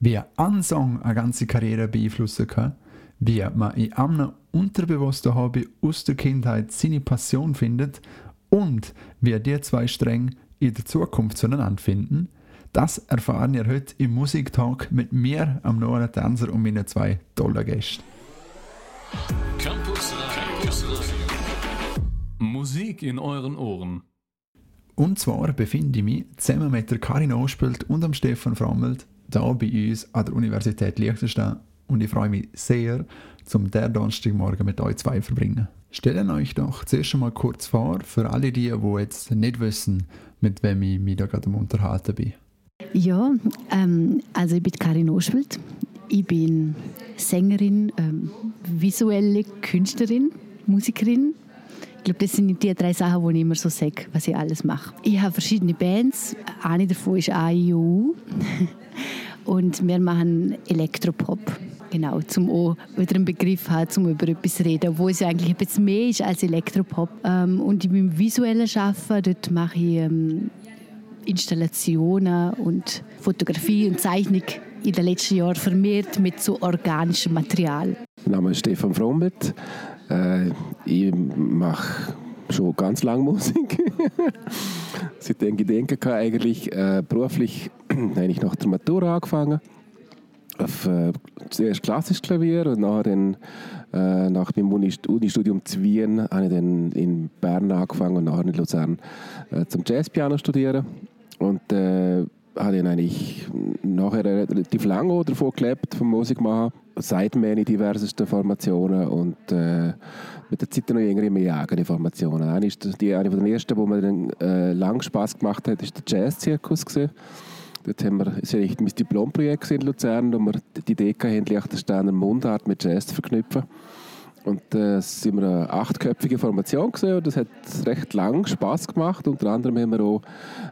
wie ein Song eine ganze Karriere beeinflussen kann, wie man in einem unterbewussten Hobby aus der Kindheit seine Passion findet. Und wie die zwei Stränge in der Zukunft zueinander finden, das erfahren ihr heute im Musiktalk mit mir, am Noah Tänzer und meinen zwei tollen Gästen. Campus Campus Musik in euren Ohren. Und zwar befinde ich mich zusammen mit der Karin Ospelt und dem Stefan Frommelt hier bei uns an der Universität Liechtenstein und ich freue mich sehr, zum der Donnerstagmorgen mit euch zwei verbringen. Stellen euch doch zuerst einmal kurz vor, für alle die, die jetzt nicht wissen, mit wem ich mich da gerade am Unterhalten bin. Ja, ähm, also ich bin Karin Oschwelt. Ich bin Sängerin, ähm, visuelle Künstlerin, Musikerin. Ich glaube, das sind die drei Sachen, die ich immer so sage, was ich alles mache. Ich habe verschiedene Bands. Eine davon ist AIU. Und wir machen Elektropop. Genau, zum auch wieder einen Begriff haben, zum über etwas reden, wo es eigentlich bisschen mehr ist als Elektropop. Ähm, und im visuellen Arbeiten, dort mache ich ähm, Installationen und Fotografie und Zeichnung in den letzten Jahren vermehrt mit so organischem Material. Mein Name ist Stefan Frommelt. Äh, ich mache schon ganz lange Musik. Seitdem ich denken kann, eigentlich äh, beruflich habe nach der Matura angefangen. Auf, äh, zuerst klassisches Klavier und nachher dann, äh, nach meinem Uni-Studium zu Wien habe ich dann in Bern angefangen und nachher in Luzern äh, zum Jazzpiano studieren. Und äh, habe dann eigentlich nachher relativ lange davon gelebt, vom Musik machen. Seitdem in diversesten Formationen und äh, mit der Zeit noch irgendwie mehr eigene Formationen. Eine, ist die, eine von den ersten, wo mir dann äh, lang Spass gemacht hat, ist der Jazz-Zirkus. Dort haben wir, ist eigentlich mein Diplomprojekt in Luzern, wo wir die Idee hatten, Liechtensteiner Mundart mit Jazz zu verknüpfen. Und äh, sind wir eine achtköpfige Formation gesehen und das hat recht lang Spaß gemacht. Unter anderem haben wir auch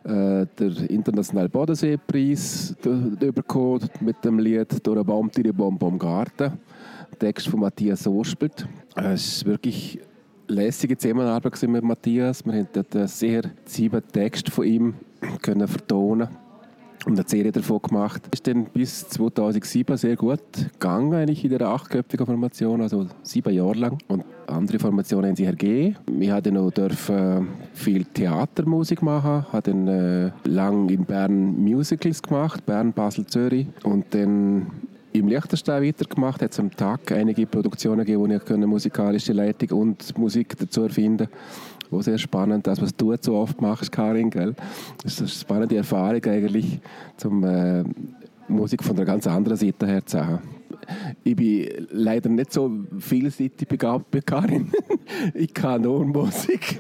äh, den internationalen Bodenseepreis bekommen mit dem Lied «Durch einen Baum, die Baum, Baum Garten». Text von Matthias Orspelt. Äh, es war wirklich lässige Zusammenarbeit mit Matthias. Wir haben dort sehr sieben Texte von ihm können vertonen und eine Serie davon gemacht. Ist dann bis 2007 sehr gut gegangen, eigentlich in der achtköpfigen Formation, also sieben Jahre lang. Und andere Formationen haben sich ergeben. Ich durfte noch dürfen viel Theatermusik machen, habe dann äh, lang in Bern Musicals gemacht, Bern, Basel, Zürich und dann im Liechtenstein weitergemacht, hat es am Tag einige Produktionen gegeben, wo ich musikalische Leitung und Musik dazu erfinden konnte. Sehr spannend, das, was du so oft machst, Karin, gell? Das ist eine spannende Erfahrung eigentlich, zum äh, Musik von einer ganz anderen Seite her zu haben. Ich bin leider nicht so vielseitig begabt wie Karin. ich kann nur Musik.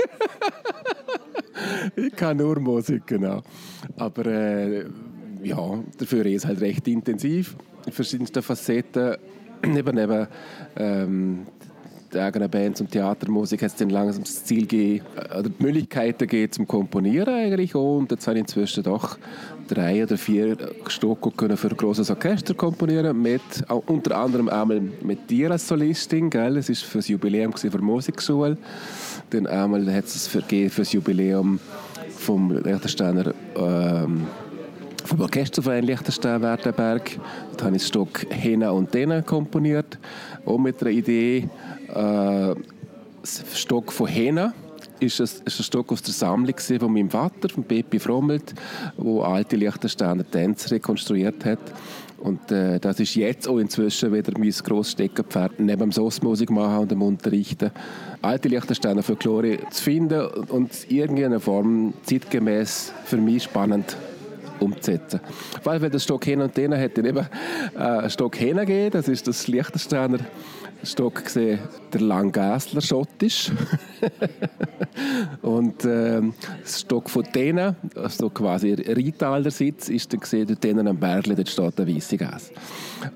ich kann nur Musik, genau. Aber äh, ja, dafür ist es halt recht intensiv verschiedensten Facetten. Neben, neben ähm, der eigenen Bands und Theatermusik hat es dann langsam das Ziel gegeben, äh, oder die Möglichkeiten gegeben zum Komponieren eigentlich auch. Und jetzt habe ich inzwischen doch drei oder vier Stücke können für ein grosses Orchester komponieren, mit, unter anderem einmal mit dir als Solistin, gell? es ist für das Jubiläum für die Musikschule. Dann einmal hat es für, für das Jubiläum vom Liechtensteiner ähm, vom Orchesterverein Liechtenstein Werdenberg. Da habe ich das Stück Hena und Dena komponiert, auch mit der Idee, äh, das Stück von Hena ist ein, ist ein Stück aus der Sammlung von meinem Vater, von Pepi Frommelt, wo alte Liechtensteiner Tänzer rekonstruiert hat. Und äh, das ist jetzt auch inzwischen wieder mein grosses Steckenpferd, neben dem Sossmusik machen und dem Unterrichten, alte Liechtensteiner Folklore zu finden und in irgendeiner Form zeitgemäß für mich spannend umzusetzen. Weil, wenn das Stock hin und her hätte eben äh, Stock gegeben, das ist das Liechtensteiner Stock gesehen, der Langasler schottisch. und äh, das Stock von denen, also quasi Rietaler Sitz, ist dann gesehen, dort denen am Bergli, dort steht der weiße Gas.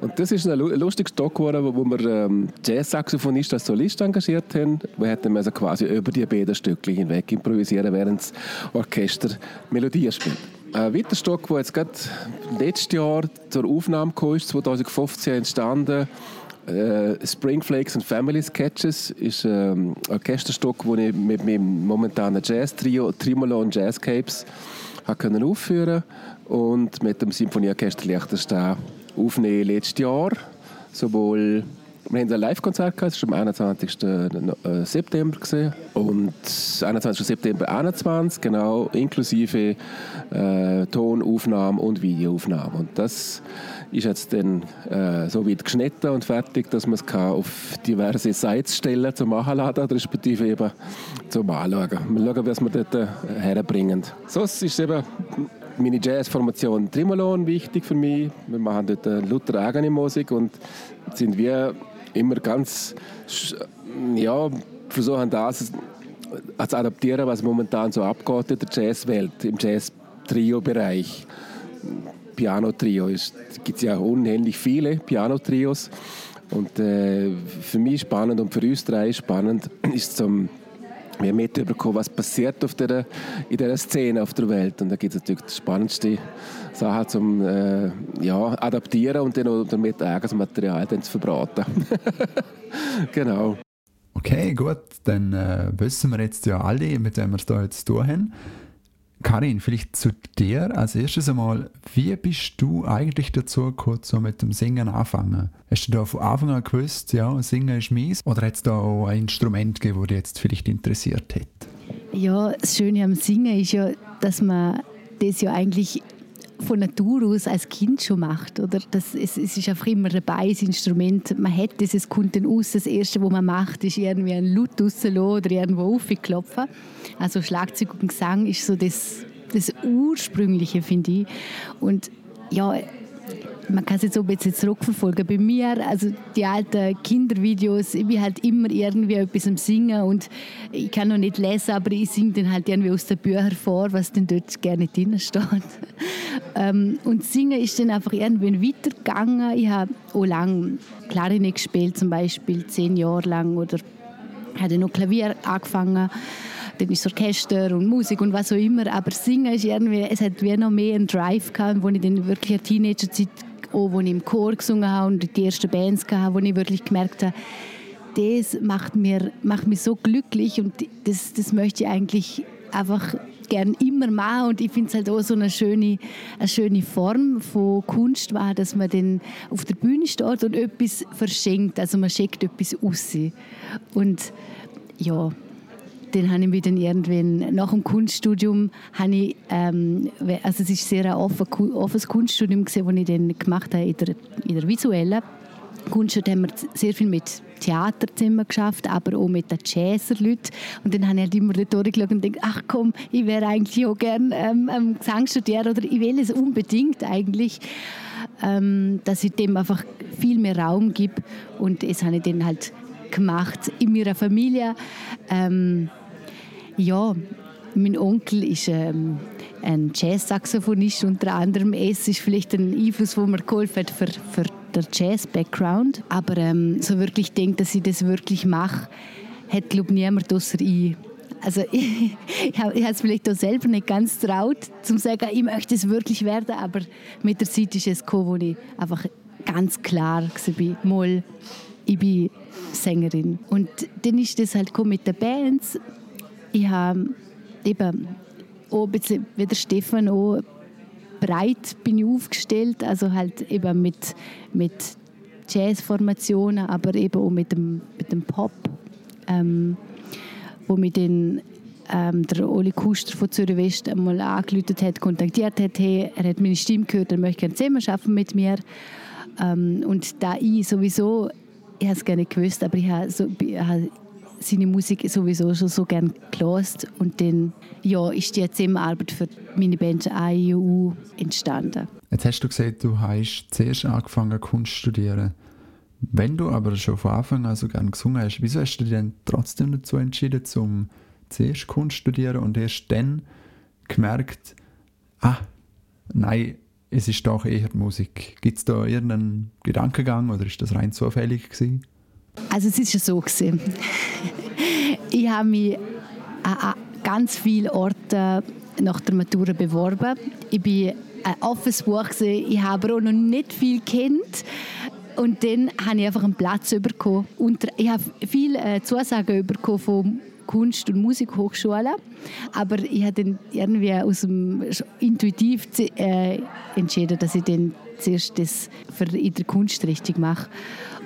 Und das ist ein lustiger Stock geworden, wo wir ähm, Jazz-Saxophonist als Solist engagiert haben. Wir hätten also quasi über die beiden Stücke hinweg improvisieren, während das Orchester Melodien spielt. Ein weiterer Stock, der jetzt gerade letztes Jahr zur Aufnahme kam, ist 2015 entstanden. Äh, Springflakes and Family Sketches ist ähm, ein Orchesterstück, das ich mit meinem momentanen Jazz-Trio Trimolo und Jazzcapes können aufführen und mit dem Symphonieorchester Liechtenstein aufnehmen letztes Jahr. Sowohl wir haben ein Live-Konzert gehabt, das war am 21. Äh, September gewesen. und 21. September 21, genau, inklusive äh, Tonaufnahme und Videoaufnahme. Und das ist jetzt dann äh, so weit geschnitten und fertig, dass man es auf diverse Sites stellen zum Nachladen, respektive eben zum Anschauen. Wir schauen, was wir dort äh, herbringen. Sonst ist eben meine Jazzformation Trimolon wichtig für mich. Wir machen dort eine Luther eigene Musik und sind wir immer ganz, ja, versuchen das zu adaptieren, was momentan so abgeht in der Jazzwelt, im Jazz-Trio-Bereich. Piano-Trio. Es gibt ja unendlich viele Piano-Trios. Und äh, für mich spannend und für uns drei spannend ist zum wir mitbekommen, was passiert auf der, in dieser Szene auf der Welt. Und da gibt es natürlich die spannendste Sache zum äh, ja, Adaptieren und dann damit eigenes Material dann zu verbraten. genau. Okay, gut, dann äh, wissen wir jetzt ja alle, mit wem wir es da jetzt zu tun haben. Karin, vielleicht zu dir als erstes einmal, wie bist du eigentlich dazu gekommen, so mit dem Singen anfangen? Hast du da von Anfang an gewusst, ja, Singen ist mies? Oder hat es da auch ein Instrument gegeben, das dich jetzt vielleicht interessiert hat? Ja, das Schöne am Singen ist ja, dass man das ja eigentlich von Natur aus als Kind schon macht. Oder? Das, es, es ist einfach immer dabei, das Instrument. Man hat das, es kommt dann aus. Das Erste, was man macht, ist irgendwie ein Laut rauslassen oder irgendwo aufklopfen. Also Schlagzeug und Gesang ist so das, das Ursprüngliche, finde ich. Und ja, man kann es jetzt so ein bisschen zurückverfolgen. Bei mir, also die alten Kindervideos, ich bin halt immer irgendwie etwas am Singen und ich kann noch nicht lesen, aber ich singe dann halt irgendwie aus den Büchern vor, was dann dort gerne drin steht. ähm, und Singen ist dann einfach irgendwann weitergegangen. Ich habe auch lange Klarinett gespielt, zum Beispiel zehn Jahre lang oder hatte noch Klavier angefangen dann ist Orchester und Musik und was auch immer, aber Singen ist irgendwie, es hat wie noch mehr einen Drive gehabt, wo ich dann wirklich eine Teenagerzeit auch wo ich im Chor gesungen habe und die ersten Bands hatte, wo ich wirklich gemerkt habe, das macht, mir, macht mich so glücklich und das, das möchte ich eigentlich einfach gern immer machen und ich finde es halt auch so eine schöne, eine schöne Form von Kunst war, dass man dann auf der Bühne steht und etwas verschenkt, also man schickt etwas aus und ja, dann habe ich mich dann irgendwann nach dem Kunststudium habe ich, ähm, also es ist sehr ein offen, offenes Kunststudium gesehen, das ich dann gemacht habe in der, in der visuellen Kunst haben wir sehr viel mit Theaterzimmer geschafft, aber auch mit den Jazzer-Leuten. Und dann habe ich halt immer dort durchgeschaut und gedacht, ach komm, ich wäre eigentlich auch gerne ähm, Gesang studieren oder ich will es unbedingt eigentlich, ähm, dass ich dem einfach viel mehr Raum gebe. Und das habe ich dann halt gemacht in meiner Familie. Ähm, ja, mein Onkel ist ähm, ein Jazz-Saxophonist unter anderem. Es ist vielleicht ein Einfluss, wo mir geholfen hat für, für den Jazz-Background. Aber ähm, so wirklich denke, dass ich das wirklich mache, hat glaube niemand außer ich. Also ich, ich habe es vielleicht auch selber nicht ganz traut, zu sagen, ich möchte es wirklich werden, aber mit der Zeit ist es gekommen, wo ich einfach ganz klar war, mal, ich bin Sängerin. Und dann ist das halt mit den Bands ich habe eben auch ein bisschen wie der Stefan auch breit bin ich aufgestellt, also halt eben mit, mit Jazzformationen, aber eben auch mit dem, mit dem Pop, ähm, wo mich dann ähm, der Oli Kuster von Zürich West einmal angerufen hat, kontaktiert hat, hey, er hat meine Stimme gehört, er möchte gerne zusammen arbeiten mit mir. Ähm, und da ich sowieso, ich habe es nicht gewusst, aber ich habe, so, seine Musik sowieso schon so gern gelost und dann ja, ist die Zusammenarbeit für meine Band AIU entstanden. Jetzt hast du gesagt, du hast zuerst angefangen Kunst zu studieren. Wenn du aber schon von Anfang an so gerne gesungen hast, wieso hast du dich dann trotzdem dazu entschieden, zum zuerst Kunst zu studieren und erst dann gemerkt, ah, nein, es ist doch eher Musik. Gibt es da irgendeinen Gedankengang oder ist das rein zufällig gewesen? Also es ist ja so gewesen. ich habe mich an ganz vielen Orten nach der Matura beworben. Ich bin ein offenes Buch gewesen. Ich habe auch noch nicht viel kennt. Und dann habe ich einfach einen Platz bekommen. ich habe viele äh, Zusagen bekommen von Kunst- und Musikhochschulen. Aber ich habe dann irgendwie aus dem, intuitiv äh, entschieden, dass ich dann zuerst das für in der Kunst richtig mache.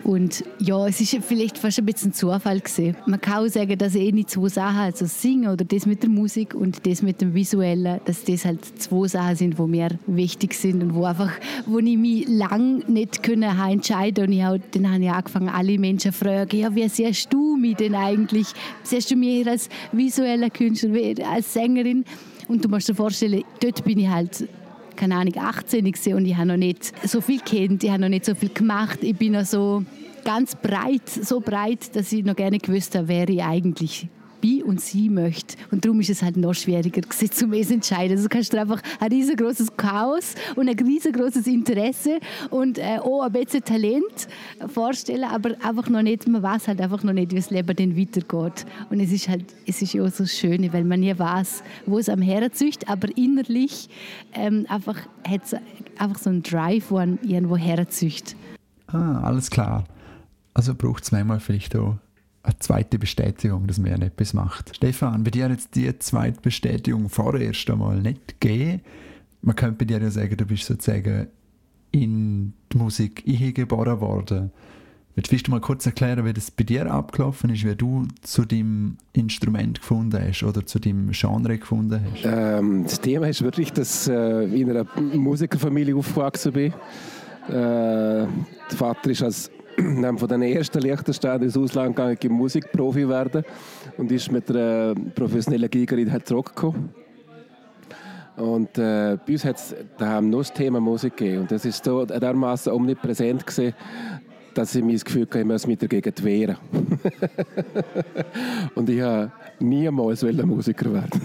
Und ja, es ist vielleicht fast ein bisschen Zufall gewesen. Man kann auch sagen, dass eh nicht zwei Sachen, also Singen oder das mit der Musik und das mit dem Visuellen, dass das halt zwei Sachen sind, die mir wichtig sind und wo einfach, wo ich mich lang nicht können entscheiden und ich auch, dann habe ich angefangen, alle Menschen zu fragen, ja, wie siehst du mich denn eigentlich? Siehst du mich als visueller Künstler, als Sängerin? Und du musst dir vorstellen, dort bin ich halt keine Ahnung, 18 und ich habe noch nicht so viel kennt, ich habe noch nicht so viel gemacht. Ich bin noch so ganz breit, so breit, dass ich noch gerne gewusst habe, wer ich eigentlich bin und sie möchte. Und darum ist es halt noch schwieriger gewesen, zu mir zu entscheiden. Also kannst du einfach ein riesengroßes Chaos und ein riesengroßes Interesse und äh, auch ein bisschen Talent vorstellen, aber einfach noch nicht, man weiß halt einfach noch nicht, wie das Leben dann weitergeht. Und es ist halt, es ist ja auch so schön, weil man nie weiß, wo es am herzücht, aber innerlich ähm, einfach hat es einfach so einen Drive, wo man irgendwo herzücht. Ah, alles klar. Also braucht es manchmal vielleicht auch eine zweite Bestätigung, dass man etwas macht. Stefan, bei dir hat jetzt die zweite Bestätigung vorerst einmal nicht gegeben. Man könnte bei dir ja sagen, du bist sozusagen in die Musik eingeboren worden. Willst du mal kurz erklären, wie das bei dir abgelaufen ist, wie du zu deinem Instrument gefunden hast oder zu deinem Genre gefunden hast? Ähm, das Thema ist wirklich, dass äh, in einer Musikerfamilie aufgewachsen bin. Äh, der Vater ist als einem von den ersten Liechtensteiner ins Ausland gegangen, Musikprofi werden und ist mit einer professionellen Gigerin halt zurückgekommen. Und äh, bei uns hat es daheim nur das Thema Musik gegeben. Und das ist so dermaßen omnipräsent gewesen, dass ich mir das Gefühl hatte, ich muss mich dagegen wehren. und ich habe niemals Musiker werden.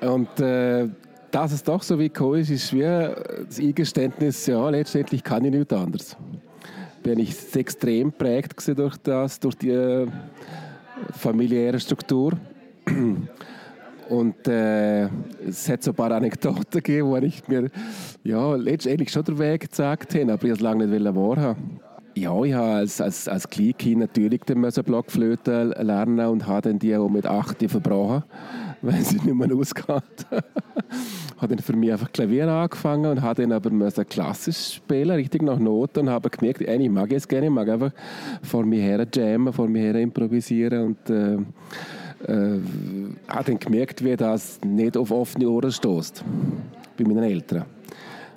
und äh, dass es doch so wie gekommen ist, ist wie das Eingeständnis, ja, letztendlich kann ich nichts anderes. Bin ich extrem geprägt durch das, durch die äh, familiäre Struktur. Und äh, es hat so ein paar Anekdoten gegeben, wo ich mir ja, letztendlich schon den Weg gezeigt habe, aber ich es lange nicht wahrhaben ja, ich habe als, als, als Kleinkind natürlich den Blockflöte lernen und habe dann die auch mit 8 verbrochen, weil sie nicht mehr ausgeht. habe dann für mich einfach Klavier angefangen und habe dann aber klassisch spielen, richtig nach Noten und habe gemerkt, ich mag es gerne, ich mag einfach vor mir her jammen, vor mir her improvisieren und äh, äh, habe dann gemerkt, wie das nicht auf offene Ohren stößt bei meinen Eltern.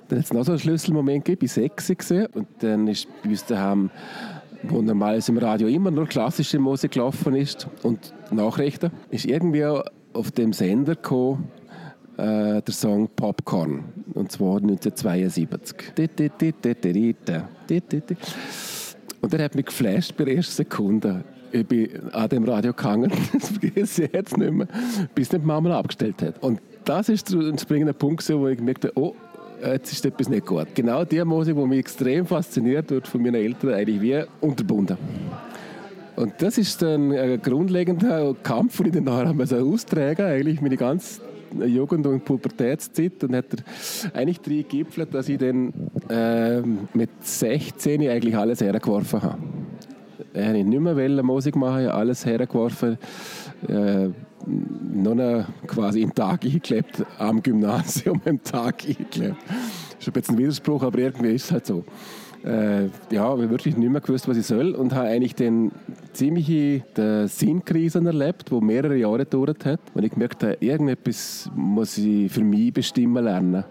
Dann hat es noch so einen Schlüsselmoment gegeben, ich war sechs und dann ist bei uns daheim, wo normalerweise im Radio immer nur klassische Musik gelaufen ist und Nachrichten, ist irgendwie auf dem Sender gekommen, äh, der Song Popcorn. Und zwar 1972. Und der hat mich geflasht bei der ersten Sekunde. Ich bin an dem Radio gegangen, das vergesse ich jetzt nicht mehr, bis nicht Mama abgestellt hat. Und das ist der springende Punkt, wo ich gemerkt habe, oh, jetzt ist etwas nicht gut. Genau die Musik, die mich extrem fasziniert wird von meinen Eltern, eigentlich wie unterbunden. Und das ist dann ein grundlegender Kampf, den ich dann nachher austragen eigentlich meine ganze Jugend- und Pubertätszeit und hat er eigentlich drei gipfelt, dass ich dann äh, mit 16 eigentlich alles hergeworfen habe. Ich wollte nicht mehr Musik machen, ich habe alles hergeworfen. Äh, noch quasi im Tag eingeklebt, am Gymnasium im Tag eingeklebt. Das ist ein bisschen ein Widerspruch, aber irgendwie ist es halt so. Äh, ja, wirklich nicht mehr gewusst, was ich soll und habe eigentlich den ziemliche Sinnkrise erlebt, die mehrere Jahre gedauert hat. Und ich gemerkt habe, irgendetwas muss ich für mich bestimmen lernen.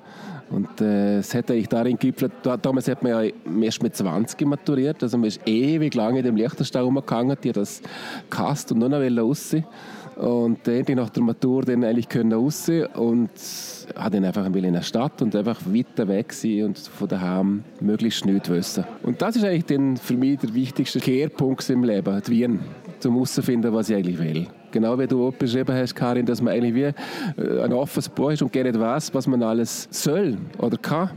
Und äh, hat eigentlich darin gipfelt, damals hat man ja erst mit 20 maturiert, also man ist ewig lange in dem Lichterstau rumgegangen, die das Kast und noch raus. Und endlich nach der Matur dann eigentlich können raus und hat dann einfach in der Stadt und einfach weiter weg sein und von daheim möglichst nichts wissen. Und das ist eigentlich dann für mich der wichtigste Kehrpunkt im Leben, die Wien, zum herauszufinden, was ich eigentlich will. Genau wie du beschrieben hast, Karin, dass man eigentlich wie äh, ein offenes Buch ist und gar nicht weiß, was man alles soll oder kann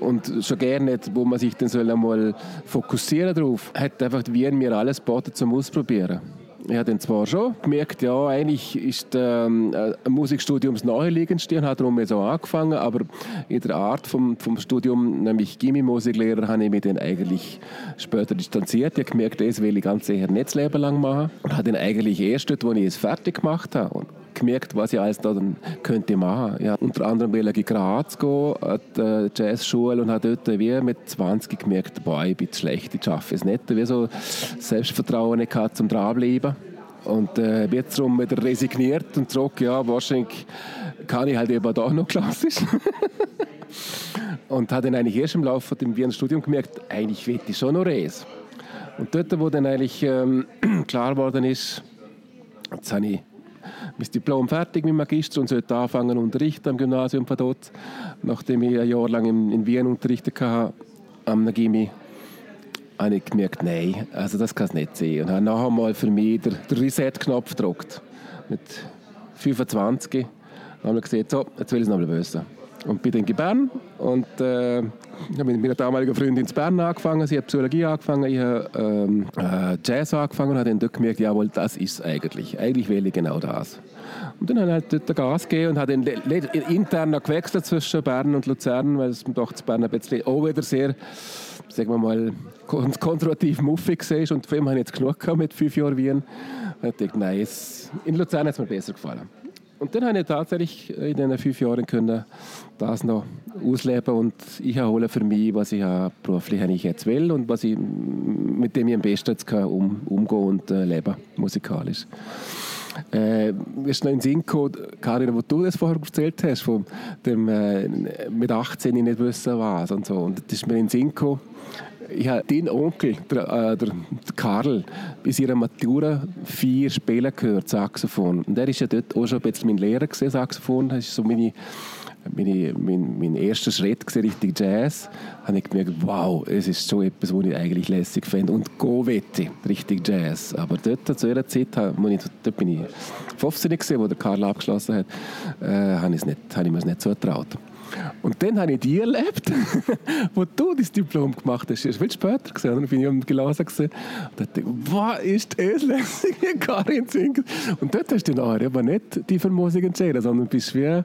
und schon gerne nicht, wo man sich dann soll einmal fokussieren darauf, hat einfach Wien mir alles geboten zum Ausprobieren ich habe dann zwar schon gemerkt, ja, eigentlich ist ähm, ein Musikstudium das naheliegendste und habe darum jetzt auch angefangen, aber in der Art vom, vom Studium, nämlich Gimmi-Musiklehrer, habe ich mich dann eigentlich später distanziert. Ich habe gemerkt, das will ich ganz sicher nicht das Leben lang machen und habe dann eigentlich erst dort, wo ich es fertig gemacht habe und gemerkt, was ich alles da dann könnte machen. Ich unter anderem in Graz gehen, an die Jazzschule und habe dort wie mit 20 gemerkt, boah, ich bin schlecht, ich schaffe es nicht. Wie so Selbstvertrauen gehabt zum Dranbleiben. Und äh, bin jetzt darum wieder resigniert und zurück, ja, wahrscheinlich kann ich halt eben da noch klassisch. und habe dann eigentlich erst im Laufe des Wiener Studium gemerkt, eigentlich will ich schon noch Res. Und dort, wo dann eigentlich ähm, klar geworden ist, jetzt habe ich mein Diplom fertig mit Magister und sollte anfangen unterrichten am Gymnasium von dort, nachdem ich ein Jahr lang in, in Wien unterrichtet habe, am Nagimi, habe ich gemerkt, nein, also das kann es nicht sein. Und habe nachher mal für mich den, Reset-Knopf gedrückt. Mit 25 habe ich gesagt, so, jetzt will ich es noch bisschen wissen. Und bin dann in Bern und äh, habe mit meiner damaligen Freundin in Bern angefangen. Sie hat Psychologie angefangen, ich habe ähm, äh, Jazz angefangen und habe dann dort gemerkt, jawohl, das ist es eigentlich. Eigentlich will ich genau das. Und dann habe ich halt dort Gas gegeben und habe dann intern noch gewechselt zwischen Bern und Luzern, weil es doch zu Bern ein bisschen auch wieder sehr, sagen wir mal, konservativ muffig war. Und von dem habe ich jetzt genug gehabt mit fünf Jahren Wien. Und ich dachte, nein, in Luzern hat es mir besser gefallen. Und dann habe ich tatsächlich in diesen fünf Jahren können das noch ausleben und ich erhole für mich, was ich beruflich eigentlich jetzt will und was ich, mit dem ich am besten jetzt kann, um, umgehen und äh, leben, musikalisch. Äh, ist noch in Sinn gekommen, Karin, wo du das vorher erzählt hast, von dem äh, mit 18 nicht wissen was und so. Und das ist mir in den Sinn gekommen, habe den Onkel, der, äh, der, Karl, bei seiner Matura vier Spiele gehört, Saxophon. Und er ist ja dort auch schon ein bisschen mein Lehrer gesehen, Saxophon. Das ist so meine, meine, mein, mein erster Schritt gewesen, Richtung Jazz. Habe ich gemerkt, wow, es ist so etwas, was ich eigentlich lässig finde. Und go wette, Richtung Jazz. Aber dort, zu dieser Zeit, wo ich, dort bin ich 15 gesehen, wo der Karl abgeschlossen hat, äh, habe, ich nicht, habe ich mir es nicht so getraut. Und dann habe ich die erlebt, wo du das Diplom gemacht hast. Das ist viel später gesehen. Dann bin ich am Gelesen und dachte, was ist das lässige Karin Zinker? Und dort hast du nachher aber nicht die Musik entschieden, sondern bist wie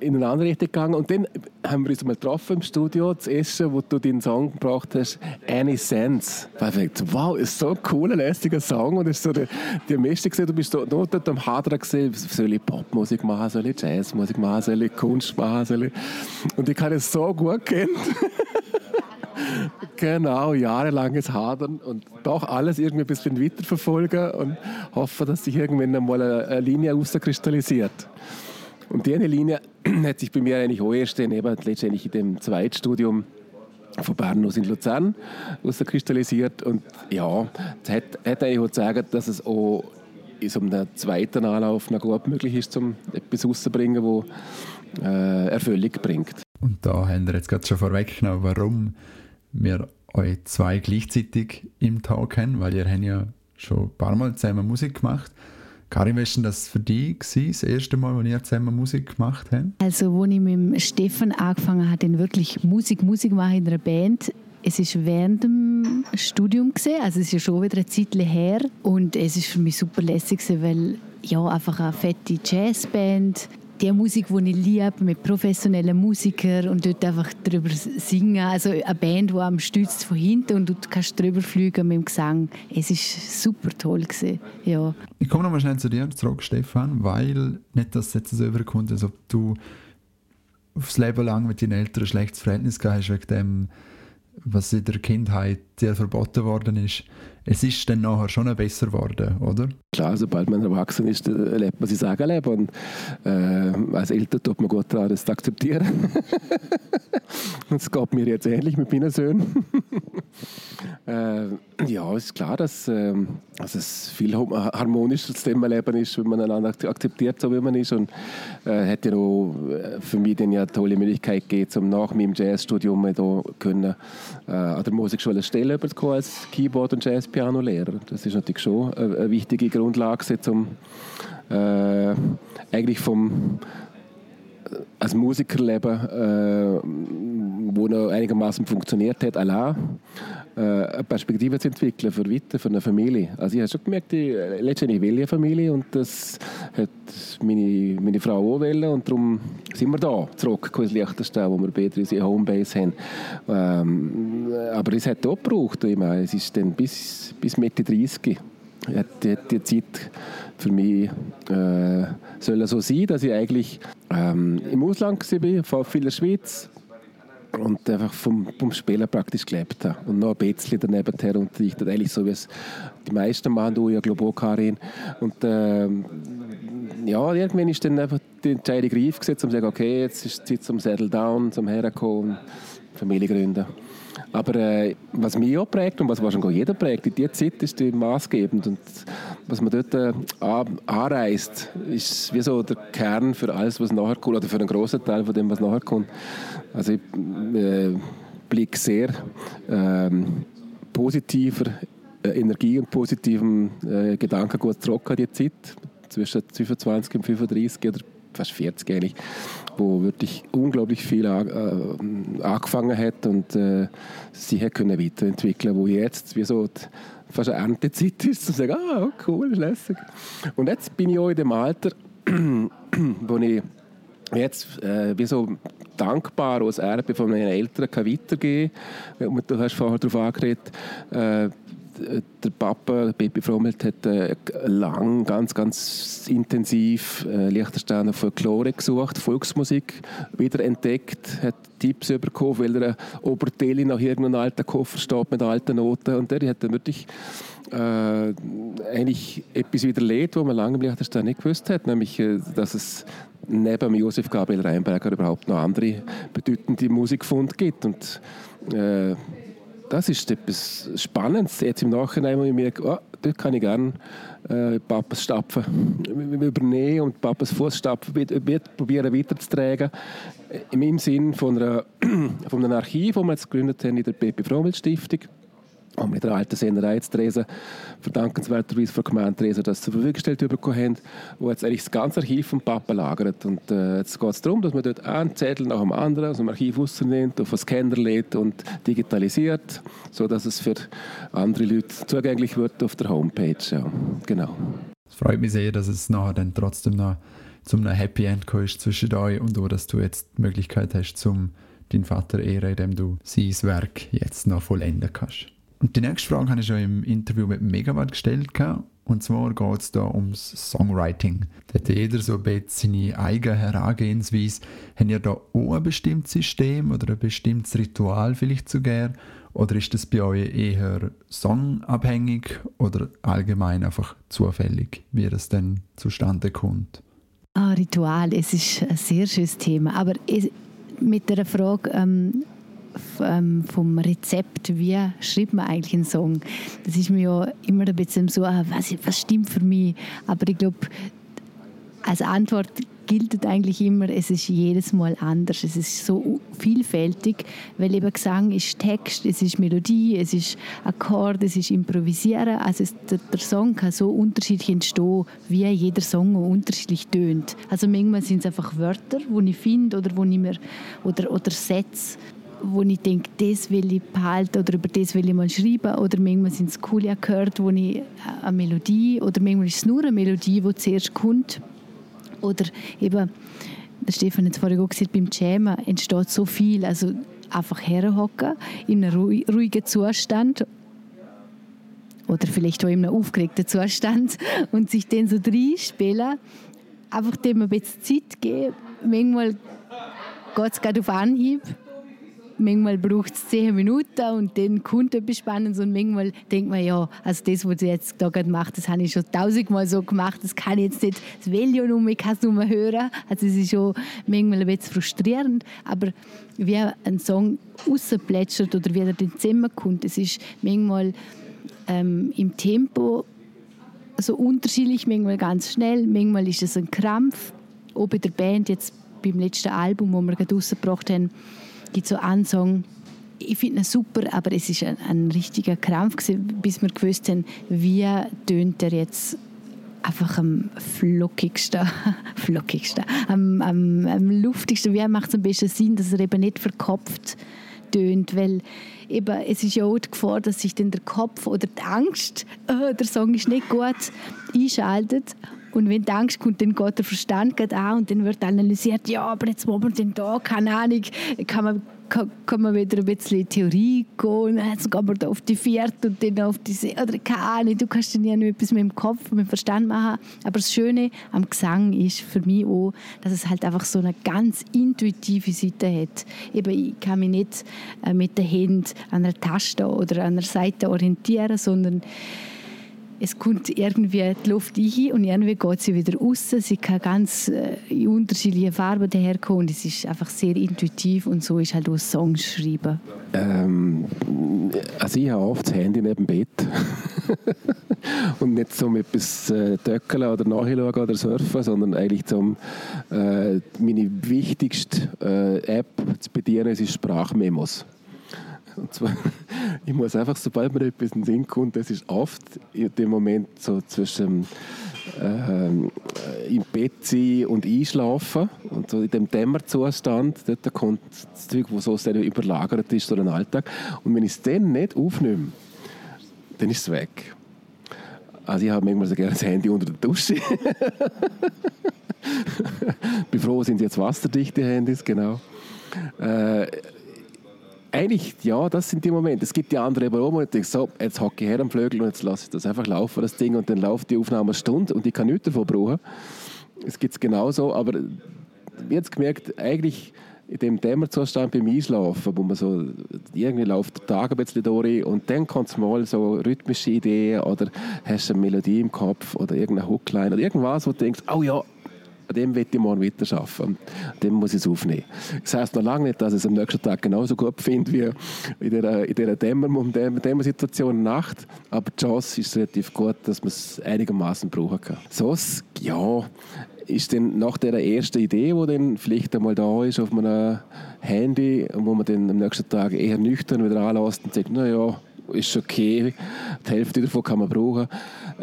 in eine andere Richtung gegangen. Und dann haben wir uns mal getroffen im Studio, das erste, wo du deinen Song gebracht hast, Any Sense. Perfekt. Wow, ist so ein cooler, lässiger Song. Und ist so die, die Miste gesehen, du bist nur dort am Hadern gesehen, soll ich Popmusik machen, soll ich Jazzmusik machen, soll ich Kunst machen, soll ich... Und ich kann es so gut kennen. genau, jahrelanges Hadern und doch alles irgendwie ein bisschen weiterverfolgen und hoffe, dass sich irgendwann einmal eine, Linie herauskristallisiert. Und diese Linie hat sich bei mir eigentlich auch erst eben letztendlich in dem Zweitstudium von Bern aus in Luzern herauskristallisiert. Und ja, es hat, hat eigentlich auch sagen, dass es auch in so einem zweiten Anlauf noch gut möglich ist, um etwas rauszubringen, das äh, Erfüllung bringt. Und da haben wir jetzt gerade schon vorweggenommen, warum wir euch zwei gleichzeitig im Tag haben, weil ihr ja schon ein paar Mal zusammen Musik gemacht habt. Karin, was war das für dich gewesen, das erste Mal, als ihr zusammen Musik gemacht habt? Also, als ich mit Stefan angefangen habe, wirklich Musik, Musik machen in einer Band, es war während dem Studium gesehen, also es ist ja schon wieder eine Zeit her und es ist für mich super lässig, weil ja einfach eine fette Jazzband, die Musik, die ich liebe, mit professionellen Musikern und dort einfach drüber singen. Also eine Band, die am stützt von hinten und du kannst drüber fliegen mit dem Gesang. Es ist super toll gewesen. Ja. Ich komme nochmal schnell zu dir zurück, Stefan, weil nicht, dass es jetzt so überkommt, als ob du aufs Leben lang mit deinen Eltern ein schlechtes Verhältnis gehabt hast wegen dem was in der Kindheit dir verboten worden ist, es ist dann nachher schon besser geworden, oder? Klar, sobald man erwachsen ist, erlebt man sein Eigenleben und äh, als Eltern tut man gut daran, das zu akzeptieren. und es geht mir jetzt ähnlich mit meinen Söhnen. äh, ja, ist klar, dass, äh, dass es viel harmonischer Zusammenleben ist, wenn man einander akzeptiert, so wie man ist. Und äh, hätte ja auch äh, für mich dann ja eine tolle Möglichkeit gegeben, um nach meinem Jazzstudium können, äh, an der Musikschule eine Stelle bekommen als Keyboard- und Jazz-Piano-Lehrer. Das ist natürlich schon eine, wichtige Grundlage, um äh, eigentlich vom als Musikerleben, äh, wo noch einigermaßen funktioniert hat, allein äh, eine Perspektive zu entwickeln für weiter, für eine Familie. Also ich habe schon gemerkt, ich, letztendlich will ich eine Familie und das hat meine, meine Frau auch wollen und darum sind wir da, zurück ins Liechtenstein, wo wir beide unsere Homebase haben. Ähm, aber es hat auch gebraucht, ich meine, es ist dann bis, bis Mitte 30 ja, die, die Zeit für mich äh, soll so sein, dass ich eigentlich ähm, im Ausland war, vor viel der Schweiz und einfach vom, vom Spielen praktisch gelebt habe. Und noch ein bisschen daneben her unterrichtet, eigentlich so wie es die meisten machen, du ja glaube auch Karin. Und ähm, ja, irgendwann ist dann einfach die Entscheidung reif gesetzt, um zu sagen, okay, jetzt ist es Zeit zum Settle Down, zum Herkommen, Familie gründen. Aber äh, was mich auch prägt und was wahrscheinlich jeder prägt, in dieser Zeit ist die maßgebend. Und was man dort äh, anreist, ist wie so der Kern für alles, was nachher kommt, oder für einen großen Teil von dem, was nachher kommt. Also ich äh, blicke sehr ähm, positiver äh, Energie und positivem äh, Gedankengut zurück an die Zeit, zwischen 25 und 35 oder fast 40 eigentlich, wo wirklich unglaublich viel äh, angefangen hat und äh, sich hat können weiterentwickeln, wo jetzt wie so fast eine Erntezeit ist, zu sagen, ah, cool, lässig. Und jetzt bin ich auch in dem Alter, wo ich jetzt äh, wie so dankbar als Erbe von meinen Eltern kann weitergeben kann. Du hast vorher darauf angeredet, äh, der Papa, Baby Frommelt, hat äh, lang, ganz, ganz intensiv äh, Liechtensteiner Folklore gesucht, Volksmusik wieder entdeckt, hat Tipps bekommen, weil er Oberteli nach irgendeinem alten Koffer steht mit alten Noten und der hat dann wirklich äh, eigentlich etwas wieder lebt, was man lange im Liechtenstein nicht gewusst hat, nämlich, äh, dass es neben Josef Gabriel Reinberger überhaupt noch andere bedeutende Musikfunde gibt und äh, das ist etwas Spannendes. Jetzt im Nachhinein, wo ich merke, oh, dort kann ich gerne äh, Papas Stapfen übernehmen und Papas Fußstapfen probieren weiterzutragen. Im Sinn von, einer, von einem Archiv, das wir jetzt gegründet haben in der Pepe Frommel Stiftung und mit der alten Sennerei zu Dresden, verdankenswerterweise von der Gemeinde Dresden das zur Verfügung gestellt bekommen haben, wo jetzt eigentlich das ganze Archiv vom Papa lagert. Und äh, jetzt geht es darum, dass man dort einen Zettel nach dem anderen aus dem Archiv rausnimmt, auf einen Scanner lädt und digitalisiert, sodass es für andere Leute zugänglich wird auf der Homepage. Ja, genau. Es freut mich sehr, dass es nachher dann trotzdem noch zum einem Happy End ist zwischen euch und auch, dass du jetzt die Möglichkeit hast, zum deinen Vater ehren, indem du sein Werk jetzt noch vollenden kannst. Und die nächste Frage habe ich schon im Interview mit Megawatt gestellt. Und zwar geht es da ums Songwriting. Da hat jeder so ein bisschen seine eigene Herangehensweise. Haben ihr da auch ein bestimmtes System oder ein bestimmtes Ritual vielleicht sogar? Oder ist das bei euch eher songabhängig oder allgemein einfach zufällig, wie das dann zustande kommt? Ah, Ritual, es ist ein sehr schönes Thema. Aber mit der Frage, ähm, vom Rezept, wie schreibt man eigentlich einen Song. Das ist mir ja immer ein bisschen so, ah, was, was stimmt für mich. Aber ich glaube, als Antwort gilt eigentlich immer, es ist jedes Mal anders. Es ist so vielfältig, weil eben Gesang ist Text, es ist Melodie, es ist Akkord, es ist Improvisieren. Also es, der, der, Song kann so unterschiedlich entstehen, wie jeder Song unterschiedlich tönt. Also manchmal sind es einfach Wörter, die ich finde oder wo ich mir oder, oder Sätze, wo ich denke, das will ich behalten oder über das will ich mal schreiben. Oder manchmal sind es coole Akkorde, wo ich eine Melodie oder manchmal ist es nur eine Melodie, die zuerst kommt. Oder eben, der Stefan hat es vorhin auch gesagt, beim Jammen entsteht so viel. Also einfach herhocken in einem ruhigen Zustand oder vielleicht auch in einem aufgeregten Zustand und sich dann so reinspielen. Einfach dem ein bisschen Zeit geben. Manchmal geht es gerade auf Anhieb manchmal braucht es zehn Minuten und dann kommt etwas Spannendes und manchmal denkt man, ja, also das, was ich jetzt da gerade mache, das habe ich schon tausendmal so gemacht, das kann ich jetzt nicht, das will ich nur, ich kann es nur mehr hören. Also es ist schon manchmal ein bisschen frustrierend, aber wie ein Song rausplätschert oder wie er dann zusammenkommt, es ist manchmal ähm, im Tempo so unterschiedlich, manchmal ganz schnell, manchmal ist es ein Krampf. Auch bei der Band jetzt beim letzten Album, das wir gerade rausgebracht haben, gibt so einen Song, ich finde ihn super, aber es ist ein, ein richtiger Krampf gewesen, bis wir gewusst haben, wie tönt er jetzt einfach am flockigsten, flockigsten, am, am, am luftigsten, wie macht es am besten Sinn, dass er eben nicht verkopft tönt, weil eben, es ist ja auch die Gefahr, dass sich dann der Kopf oder die Angst, oh, der Song ist nicht gut, einschaltet und wenn die Angst kommt, dann geht der Verstand an und dann wird analysiert, ja, aber jetzt wo man denn da, keine Ahnung, kann man kann, kann man wieder ein bisschen in Theorie gehen, jetzt geht man da auf die vierte und dann auf die See, oder keine Ahnung, du kannst dann ja nur etwas mit dem Kopf, mit dem Verstand machen, aber das Schöne am Gesang ist für mich auch, dass es halt einfach so eine ganz intuitive Seite hat. Eben, ich kann mich nicht äh, mit den Händen an einer Taste oder an einer Seite orientieren, sondern es kommt irgendwie die Luft ein und irgendwie geht sie wieder raus. Sie kann ganz äh, in unterschiedlichen Farben daherkommen und es ist einfach sehr intuitiv und so ist halt auch Songs schreiben. Ähm, also ich habe oft das Handy neben dem Bett und nicht zum etwas äh, töckeln oder nachschauen oder surfen, sondern eigentlich zum äh, meine wichtigste äh, App zu bedienen, es ist Sprachmemos. Und zwar, ich muss einfach, sobald mir etwas in den Sinn kommt, das ist oft in dem Moment so zwischen äh, im Bett sein und einschlafen und so in dem Dämmerzustand, dort kommt das Zeug, wo so sehr überlagert ist, so ein Alltag. Und wenn ich es dann nicht aufnehme, dann ist es weg. Also ich habe manchmal so gerne das Handy unter der Dusche. Bin froh, sind jetzt wasserdichte Handys, genau. Äh, eigentlich, ja, das sind die Momente. Es gibt die anderen eben auch, wo ich denke, so, jetzt hocke ich her am Flügel und jetzt lasse ich das einfach laufen, das Ding, und dann läuft die Aufnahme eine Stunde und ich kann nichts davon brauchen. Es gibt es genauso, aber jetzt gemerkt, eigentlich in dem Dämmerzustand beim Einschlafen, wo man so, irgendwie läuft der Tag ein bisschen durch und dann kommt es mal so rhythmische Ideen oder hast eine Melodie im Kopf oder irgendeine Hookline oder irgendwas, wo du denkst, oh ja, an dem will ich morgen weiterarbeiten. Und dem muss ich es aufnehmen. Das heisst noch lange nicht, dass ich es am nächsten Tag genauso gut finde wie in dieser, in dieser Dämmer, Dämmersituation Nacht. Aber die Chance ist relativ gut, dass man es einigermaßen brauchen kann. So, ja, ist dann nach der ersten Idee, die dann vielleicht einmal da ist auf meinem Handy, wo man dann am nächsten Tag eher nüchtern wieder anlässt und sagt, naja, ist okay, die Hälfte davon kann man brauchen,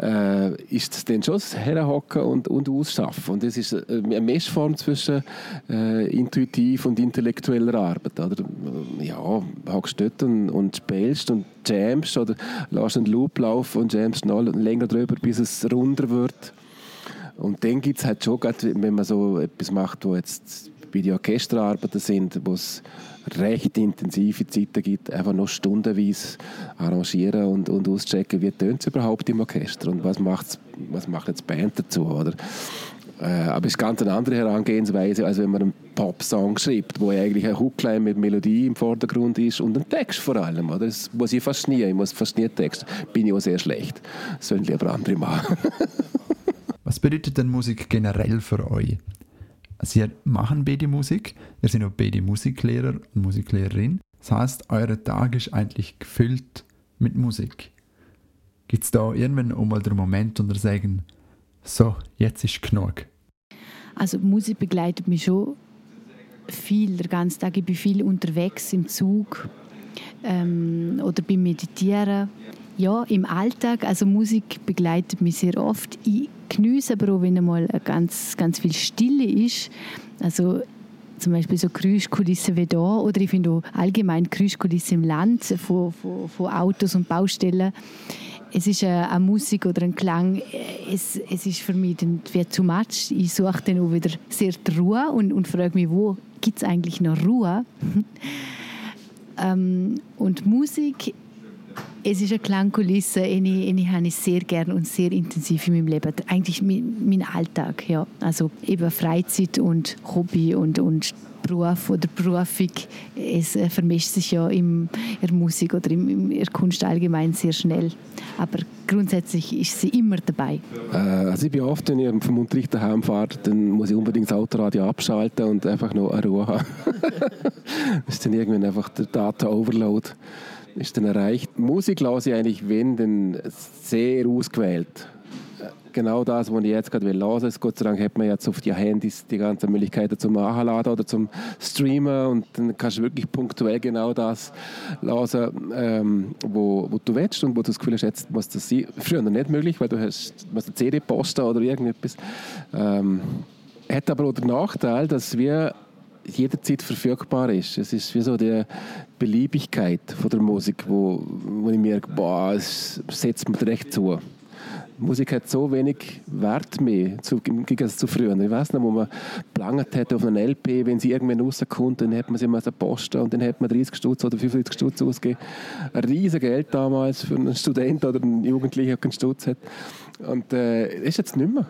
äh, ist es dann schon das Herhocken und, und Ausschaffen. Und das ist eine Mischform zwischen äh, intuitiv und intellektueller Arbeit. Oder? Ja, hockst dort und, und spielst und jamst oder lässt einen Loop laufen und jamst noch länger drüber, bis es runder wird. Und dann gibt es halt schon, wenn man so etwas macht, wo jetzt bei den Orchesterarbeiten sind, wo es recht intensive Zeiten gibt, einfach noch stundenweise arrangieren und, und auschecken, wie tönt es überhaupt im Orchester und was, macht's, was macht jetzt die Band dazu, oder? Äh, aber es ist ganz eine andere Herangehensweise, als wenn man einen Pop-Song schreibt, wo eigentlich ein Hookline mit Melodie im Vordergrund ist und ein Text vor allem. Oder? Das muss ich fast nie. Ich muss fast nie Text. Bin ich auch sehr schlecht. Das sollen lieber andere machen. Was bedeutet denn Musik generell für euch? Sie machen beide Musik, ihr seid auch beide Musiklehrer und Musiklehrerin. Das heißt, euer Tag ist eigentlich gefüllt mit Musik. Gibt es da irgendwann auch mal den Moment, und sagen, so, jetzt ist genug? Also Musik begleitet mich schon viel, den ganzen Tag. Ich bin viel unterwegs im Zug ähm, oder beim Meditieren. Ja, im Alltag, also Musik begleitet mich sehr oft. Ich genieße aber auch, wenn einmal ganz, ganz viel Stille ist. Also zum Beispiel so Geräuschkulissen wie da oder ich finde auch allgemein Geräuschkulissen im Land von, von, von Autos und Baustellen. Es ist eine, eine, Musik oder ein Klang, es, es ist für mich dann wie too much. Ich suche dann auch wieder sehr die Ruhe und, und frage mich, wo gibt es eigentlich noch Ruhe? ähm, und Musik es ist eine Klangkulisse, die, die habe ich sehr gerne und sehr intensiv in meinem Leben. Eigentlich mein, mein Alltag, ja. Also eben Freizeit und Hobby und, und Beruf oder Berufung, es äh, vermischt sich ja in der Musik oder in der Kunst allgemein sehr schnell. Aber grundsätzlich ist sie immer dabei. Äh, also ich bin oft, wenn ich vom Unterricht daheim fahre, dann muss ich unbedingt das Autoradio abschalten und einfach noch eine Ruhe haben. das ist dann irgendwann einfach der Data-Overload ist dann erreicht. Musik lasse ich eigentlich, wenn, dann sehr ausgewählt. Genau das, was ich jetzt gerade will hören. Gott sei Dank hat man jetzt auf die Handys die ganzen Möglichkeiten zum Nachladen oder zum Streamen und dann kannst du wirklich punktuell genau das hören, ähm, wo, wo du willst und wo du das Gefühl hast, jetzt muss das sein. Früher nicht möglich, weil du hast, musst eine CD posten oder irgendetwas. Ähm, hat aber auch den Nachteil, dass wir jederzeit verfügbar ist. Es ist wie so die Beliebigkeit von der Musik, wo, wo ich merke, boah, es setzt mir recht zu. Musik hat so wenig Wert mehr zu, im Gegensatz zu früher. Ich weiß noch, wo man gelangt hat auf einen LP, wenn sie irgendwann rauskommt, dann hat man sie mal posten und dann hat man 30 Stutz oder 45 Stutz ausgegeben. Ein riesiges Geld damals für einen Student oder einen Jugendlichen, der keinen Stutz hat. Und äh, ist jetzt nicht mehr.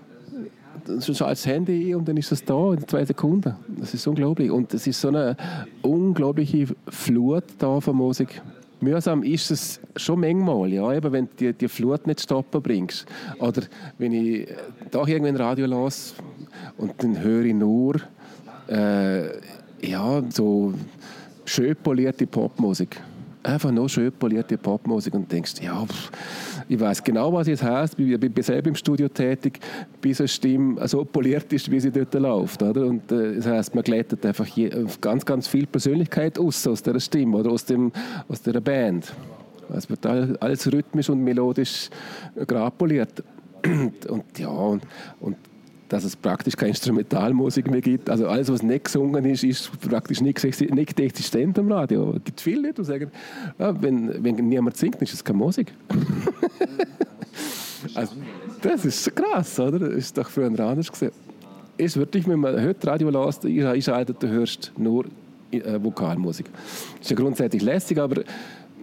Schaltest das Handy ein und dann ist es da in zwei Sekunden. Das ist unglaublich. Und es ist so eine unglaubliche Flut da von Musik mühsam ist es schon manchmal, ja, eben wenn du die, die Flut nicht stoppen bringst. Oder wenn ich da irgendwann Radio las und dann höre ich nur äh, ja, so schön polierte Popmusik. Einfach nur schön polierte Popmusik und denkst, ja, pff, ich weiß genau, was es heißt. Ich bin selber im Studio tätig, bis eine Stimme so poliert ist, wie sie dort läuft. Oder? Und äh, das heißt, man glättet einfach je, ganz, ganz viel Persönlichkeit aus, aus der Stimme oder aus, dem, aus der Band. Es wird alles rhythmisch und melodisch gerade poliert. Und, ja, und, und dass es praktisch keine Instrumentalmusik mehr gibt. Also alles, was nicht gesungen ist, ist praktisch nicht, nicht existent am Radio. Es gibt viele, die sagen, ja, wenn, wenn niemand singt, ist es keine Musik. also, das ist krass, oder? Das ist doch für einen anders gesehen. Ist wirklich, wenn man heute Radio lässt, einschaltet, du hörst nur äh, Vokalmusik. Ist ja grundsätzlich lässig, aber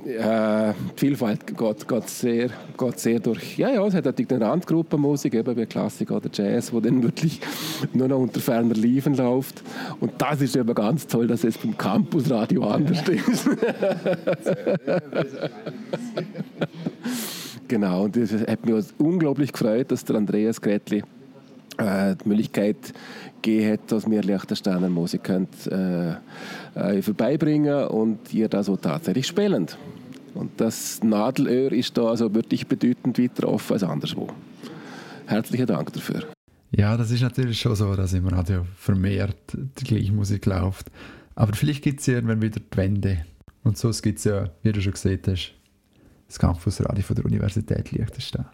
äh, die Vielfalt geht, geht, sehr, geht sehr durch. Ja, ja, es hat natürlich eine Randgruppenmusik, eben wie Klassik oder Jazz, wo dann wirklich nur noch unter ferner Liefen läuft. Und das ist eben ganz toll, dass es beim Campusradio anders ist. genau, und es hat mich unglaublich gefreut, dass der Andreas Gretli äh, die Möglichkeit gegeben hat, dass wir Liechtensteiner Musik könnt, äh, äh, vorbeibringen und ihr da so tatsächlich spielen. Und das Nadelöhr ist da also wirklich bedeutend weiter offen als anderswo. Herzlichen Dank dafür. Ja, das ist natürlich schon so, dass im Radio vermehrt die gleiche Musik läuft. Aber vielleicht gibt es irgendwann wieder die Wende. Und so gibt es ja, wie du schon gesehen hast, das Campusradio von der Universität Liechtenstein.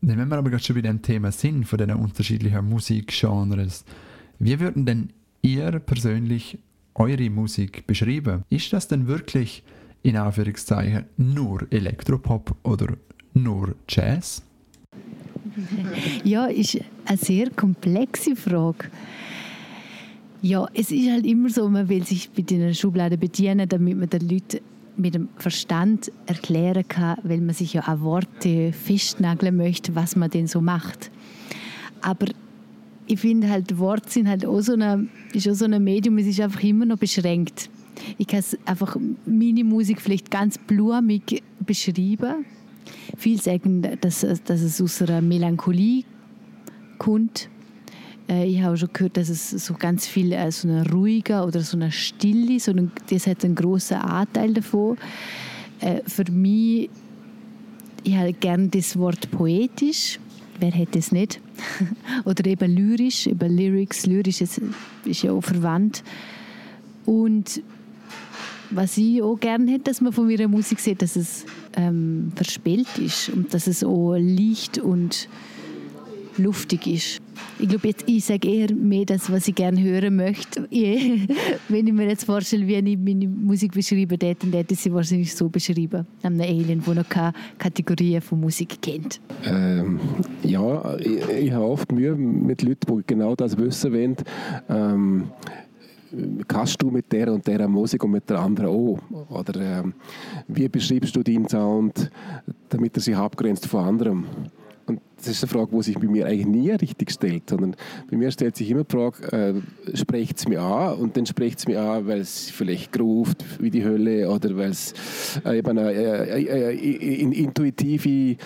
Wenn wir aber gerade schon bei dem Thema sind, von diesen unterschiedlichen Musikgenres, wie würden denn ihr persönlich eure Musik beschreiben? Ist das denn wirklich in Anführungszeichen nur Elektropop oder nur Jazz? Ja, ist eine sehr komplexe Frage. Ja, es ist halt immer so, man will sich mit einer Schublade bedienen, damit man den Leuten mit dem Verstand erklären kann, weil man sich ja auch Worte festnageln möchte, was man denn so macht. Aber ich finde halt, Worte sind halt auch so ein, ist auch so ein Medium, es ist einfach immer noch beschränkt. Ich kann einfach meine Musik vielleicht ganz blumig beschreiben. Viele sagen, dass, dass es aus einer Melancholie kommt ich habe schon gehört, dass es so ganz viel äh, so eine ruhige oder so eine Stille, so eine, das hat einen großen Anteil davon. Äh, für mich, ich habe gerne das Wort poetisch. Wer hätte es nicht? oder eben lyrisch, über Lyrics, lyrisch ist, ist ja auch verwandt. Und was ich auch gerne hätte, dass man von meiner Musik sieht, dass es ähm, verspielt ist und dass es auch leicht und luftig ist. Ich glaube, jetzt, ich sage eher mehr das, was ich gerne hören möchte. Wenn ich mir jetzt vorstelle, wie ich meine Musik beschreiben hätte, dann hätte ich sie wahrscheinlich so beschrieben. Einem Alien, der noch keine Kategorien von Musik kennt. Ähm, ja, ich, ich, habe oft Mühe mit Leuten, die genau das wissen wollen. Ähm, kannst du mit der und der Musik und mit der anderen auch? Oder ähm, wie beschreibst du deinen Sound, damit er sich abgrenzt von anderem? Das ist eine Frage, die sich bei mir eigentlich nie richtig stellt, sondern bei mir stellt sich immer die Frage, äh, spricht es mich an? Und dann spricht es mich an, weil es vielleicht gruft wie die Hölle oder weil es äh, eben eine äh, äh, äh intuitive,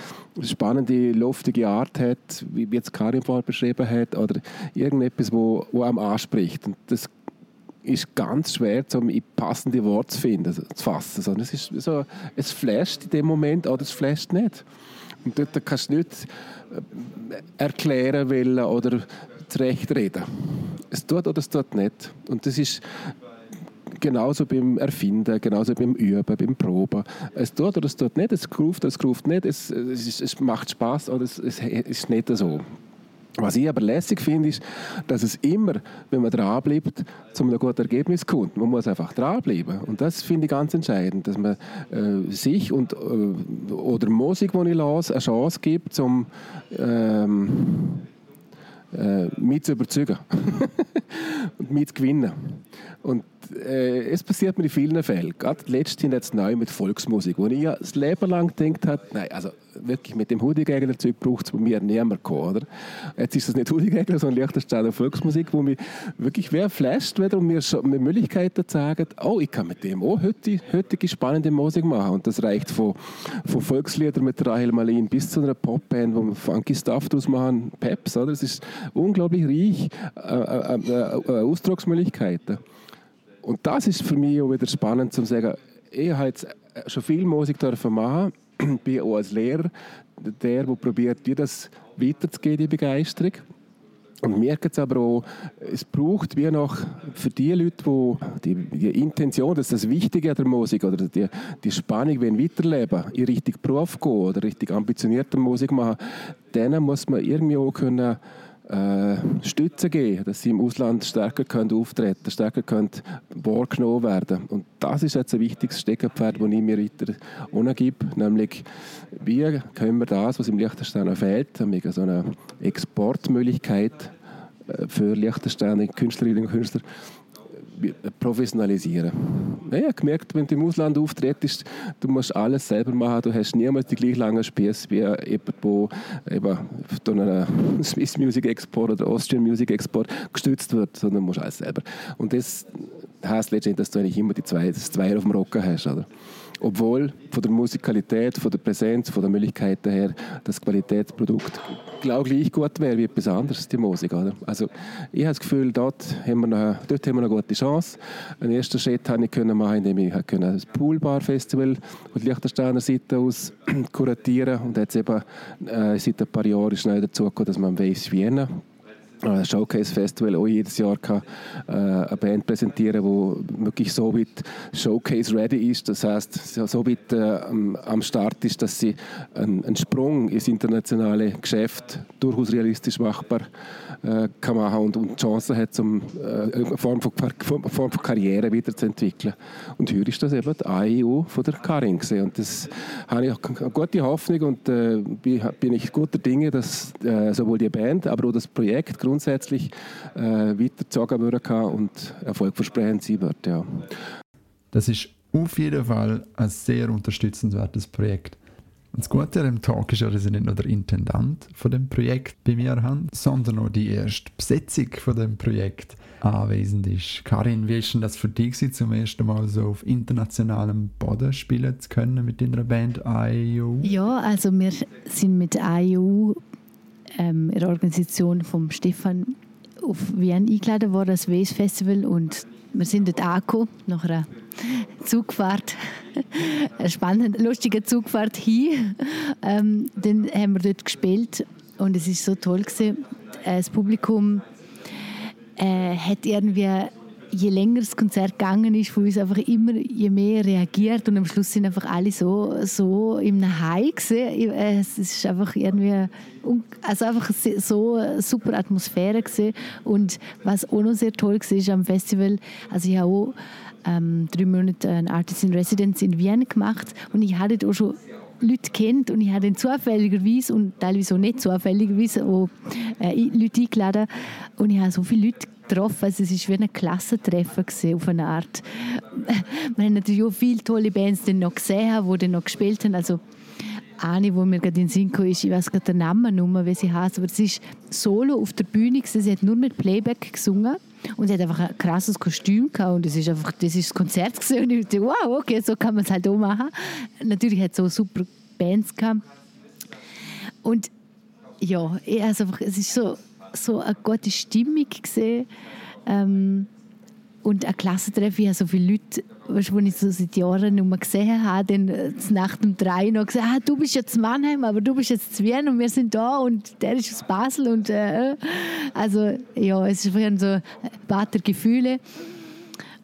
spannende, luftige Art hat, wie jetzt Karin vorher beschrieben hat, oder irgendetwas, wo, wo einem anspricht. Und das ist ganz schwer, um passende Worte zu finden, zu fassen. Sondern es, ist so, es flasht in dem Moment oder es flasht nicht. Und dort kannst du nicht äh, erklären wollen oder zurechtreden. Es tut oder es tut nicht. Und das ist genauso beim Erfinden, genauso beim Üben, beim Proben. Es tut oder es tut nicht, es ruft oder es ruft nicht, es, es, es macht Spaß oder es, es ist nicht so. Was ich aber lässig finde, ist, dass es immer, wenn man dranbleibt, zu einem guten Ergebnis kommt. Man muss einfach dranbleiben. Und das finde ich ganz entscheidend, dass man äh, sich und, äh, oder Musik, die ich las, eine Chance gibt, um ähm, äh, mich zu überzeugen und mich zu gewinnen. Und äh, es passiert mir in vielen Fällen. Gerade letztens jetzt neu mit Volksmusik, wo ich ja das Leben lang gedacht habe, nein, also wirklich mit dem Hudigegler-Zeug braucht es bei mir niemand kommen, oder? Jetzt ist das nicht Hudigegler, sondern Liechtensteiner Volksmusik, wo mich wirklich wer flasht wieder und mir schon Möglichkeiten sagen, oh, ich kann mit dem auch heutige, heutige spannende Musik machen. Und das reicht von, von Volksliedern mit Rahel Malin bis zu einer Popband, wo wir funky Stuff draus machen, Peps, oder? Es ist unglaublich reich äh, äh, äh, äh Ausdrucksmöglichkeiten. Und das ist für mich auch wieder spannend, zu sagen, ich habe jetzt schon viel Musik machen, bin auch als Lehrer der, der probiert, dir das weiterzugeben, die Begeisterung. Und merke jetzt aber auch, es braucht wie noch für die Leute, wo die, die Intention, das ist das Wichtige der Musik oder die, die Spannung, wenn weiterleben, in Richtung Beruf gehen oder richtig ambitionierte Musik machen, denen muss man irgendwie auch können äh, Stütze geben, dass sie im Ausland stärker können auftreten stärker können wahrgenommen werden. Und das ist jetzt ein wichtiges Steckenpferd, das ich mir weiter gebe, nämlich wie können wir das, was im Liechtenstein fehlt, nämlich so eine Exportmöglichkeit äh, für Liechtensteiner Künstlerinnen und Künstler, professionalisieren. Ich habe gemerkt, wenn du im Ausland auftrittst, du musst alles selber machen, du hast niemals die gleich langen Spieße wie jemand, der von einem Swiss Music Export oder Austrian Music Export gestützt wird, sondern du musst alles selber. Und das heißt letztendlich, dass du eigentlich immer die zwei, das Zweier auf dem Rocken hast. Oder? Obwohl von der Musikalität, von der Präsenz, von der Möglichkeiten her das Qualitätsprodukt glaube gleich gut wäre wie etwas anderes, die Musik. Oder? Also ich habe das Gefühl, dort haben wir noch, dort haben wir eine gute Chance. Einen ersten Schritt habe ich können machen, indem ich das Poolbar-Festival von der Liechtensteiner Seite aus kuratieren und jetzt eben äh, seit ein paar Jahren schnell dazu gekommen, dass man Waves Vienna Showcase Festival auch jedes Jahr kann, äh, eine Band präsentieren, die wirklich so weit Showcase ready ist, das heißt so weit äh, am Start ist, dass sie einen, Sprung ins internationale Geschäft durchaus realistisch machbar äh, kann machen und, und die Chance hat, um äh, eine Form von, Form von Karriere weiterzuentwickeln. Und hier ist das eben die AEU von der Karin gesehen und das habe ich eine gute Hoffnung und bin ich guter Dinge, dass sowohl die Band, aber auch das Projekt grundsätzlich äh, weitergezogen werden und erfolgversprechend sein wird. Ja. Das ist auf jeden Fall ein sehr unterstützenswertes Projekt. Und das Gute an dem Talk ist ja, dass ich nicht nur der Intendant von dem Projekt bei mir habe, sondern auch die erste Besetzung von dem Projekt anwesend ist. Karin, wie ist denn das für dich zum ersten Mal so auf internationalem Boden spielen zu können mit deiner Band IU? Ja, also wir sind mit IU ähm, in der Organisation von Stefan auf Wien eingeladen worden, das Waze Festival und wir sind dort angekommen, nach einer Zugfahrt, eine spannende, lustige Zugfahrt hin. Ähm, dann haben wir dort gespielt und es ist so toll gewesen. Das Publikum äh, hat irgendwie je länger das Konzert gegangen ist, von uns einfach immer je mehr reagiert und am Schluss sind einfach alle so, so im High gewesen. Es ist einfach irgendwie, also einfach so eine super Atmosphäre gewesen. und was auch noch sehr toll war ist am Festival, also ich habe auch ähm, drei Monate ein Artist in Residence in Wien gemacht und ich hatte auch schon Leute kennt und ich habe dann zufälligerweise und teilweise auch nicht zufälligerweise auch äh, Leute eingeladen und ich habe so viele Leute getroffen. Also es war wie ein Klassentreffen auf eine Art. Wir haben natürlich auch viele tolle Bands dann noch gesehen, die dann noch gespielt haben. Also eine, wo mir gerade in den Sinn kam, ist, ich weiß gerade den Namen nicht wie sie heißt, aber sie ist solo auf der Bühne, sie hat nur mit Playback gesungen und sie hat einfach ein krasses Kostüm gehabt und das ist einfach, das ist das Konzert gesehen und ich dachte, wow, okay, so kann man es halt auch machen. Natürlich hat es so super Bands gehabt und ja, also einfach, es ist so so eine gute Stimmung gesehen. Ähm, und ein Klassentreffen, ich habe so viele Leute, weißt, die ich so seit Jahren nicht mehr gesehen habe, dann äh, Nacht um drei noch gesagt, ah, du bist jetzt Mannheim, aber du bist jetzt zu Wien und wir sind da und der ist aus Basel und äh, also ja, es ist so ein paar Gefühle.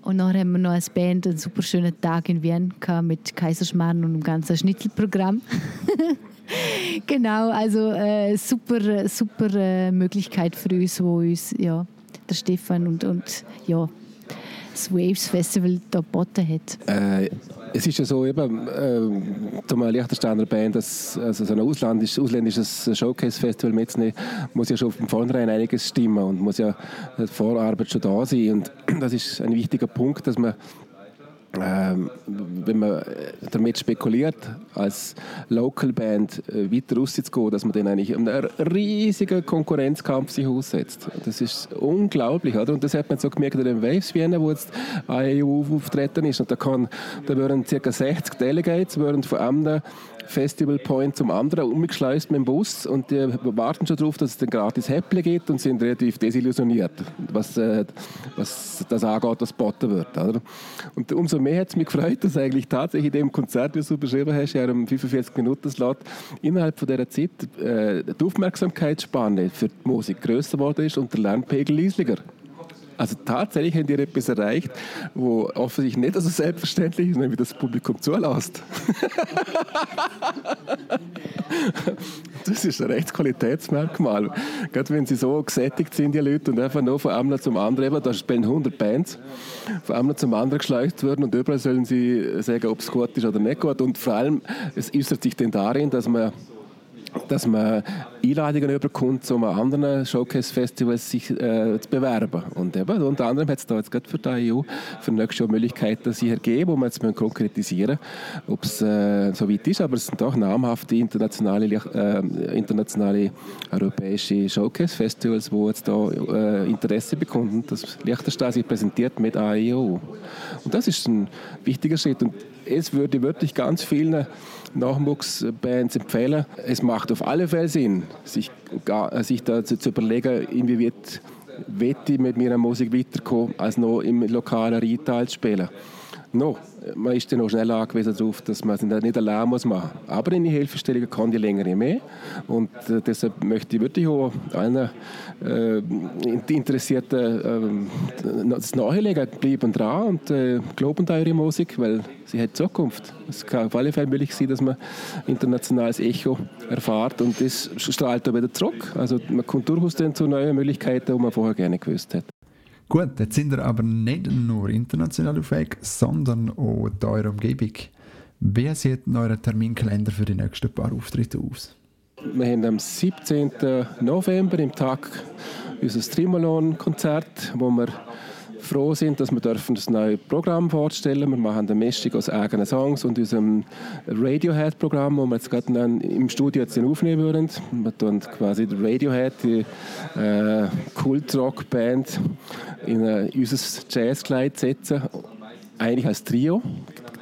Und dann haben wir noch als Band einen super schönen Tag in Wien gehabt mit Kaiserschmarrn und dem ganzen Schnitzelprogramm. genau, also äh, super, super äh, Möglichkeit für uns, wo uns ja, der Stefan und, und ja, das Waves Festival da geboten hat. Äh, es ist ja so, eben, äh, zum Liechtensteiner Band, das, also so ein ausländisches, ausländisches Showcase-Festival mitzunehmen, muss ja schon von vornherein einiges stimmen und muss ja die Vorarbeit schon da sein. Und das ist ein wichtiger Punkt, dass man ähm, wenn man damit spekuliert, als Local Band äh, weiter rauszugehen, dass man dann eigentlich einen riesigen Konkurrenzkampf sich aussetzt. Das ist unglaublich, oder? Und das hat man so gemerkt in den Waves Vienna, wo jetzt AEU auftreten ist. Und da, kann, da würden ca. 60 Delegates würden von einem Festival Point zum anderen umgeschleust mit dem Bus und die warten schon darauf, dass es dann gratis Häppchen gibt und sind relativ desillusioniert, was, äh, was das angeht, was geboten wird. Oder? Und umso mehr hat es mich gefreut, dass eigentlich tatsächlich in dem Konzert, wie du beschrieben hast, in einem 45-Minuten-Slot, innerhalb von dieser Zeit äh, die Aufmerksamkeitsspanne für die Musik grösser geworden ist und der Lernpegel leislicher. Also tatsächlich haben die etwas erreicht, wo offensichtlich nicht so selbstverständlich ist, nämlich das Publikum zulässt. das ist ein Rechtsqualitätsmerkmal. Gerade wenn sie so gesättigt sind, die Leute, und einfach nur von einem zum anderen, eben, da spielen 100 Bands, von einem zum anderen geschleucht werden und überall sollen sie sagen, ob es gut ist oder nicht gut. Und vor allem, es äußert sich dann darin, dass man dass man Einladungen überkommt, um an anderen Showcase-Festivals sich äh, zu bewerben. Und eben, unter anderem hat es da jetzt gerade für die EU für nächstes Jahr Möglichkeiten sich ergeben, wo wir jetzt konkretisieren ob es äh, so weit ist. Aber es sind auch namhafte internationale, äh, internationale europäische Showcase-Festivals, die jetzt da äh, Interesse bekommen, dass Liechtenstein sich präsentiert mit AEO. Und das ist ein wichtiger Schritt. Und es würde wirklich ganz vielen Nachwuchsbands empfehlen. Es macht auf alle Fälle Sinn, sich, sich da zu, überlegen, inwieweit ich mit meiner Musik weiterkommen, als noch im lokalen Retail zu spielen. No, man ist dann auch schnell angewiesen darauf, dass man es nicht allein muss machen muss. Aber in die Hilfestellungen kann die länger mehr. Und äh, deshalb möchte ich wirklich auch allen äh, Interessierten äh, das nahelegen, bleiben dran und äh, glauben an eure Musik, weil sie hat Zukunft. Es kann auf alle Fälle möglich sein, dass man internationales Echo erfahrt und das strahlt dann wieder zurück. Also man kommt durchaus dann zu neuen Möglichkeiten, die man vorher gerne gewusst hat. Gut, jetzt sind wir aber nicht nur international auf Weg, sondern auch in eurer Umgebung. Wie sieht euer Terminkalender für die nächsten paar Auftritte aus? Wir haben am 17. November im Tag unser Streamalon-Konzert, wo wir froh sind, dass wir dürfen das neue Programm vorstellen. Wir machen eine Mischung aus eigenen Songs und unserem Radiohead-Programm, das wir jetzt gerade im Studio jetzt aufnehmen würden. Wir tun quasi Radiohead, die äh, Kult-Rock-Band, in äh, unser Jazzkleid setzen, eigentlich als Trio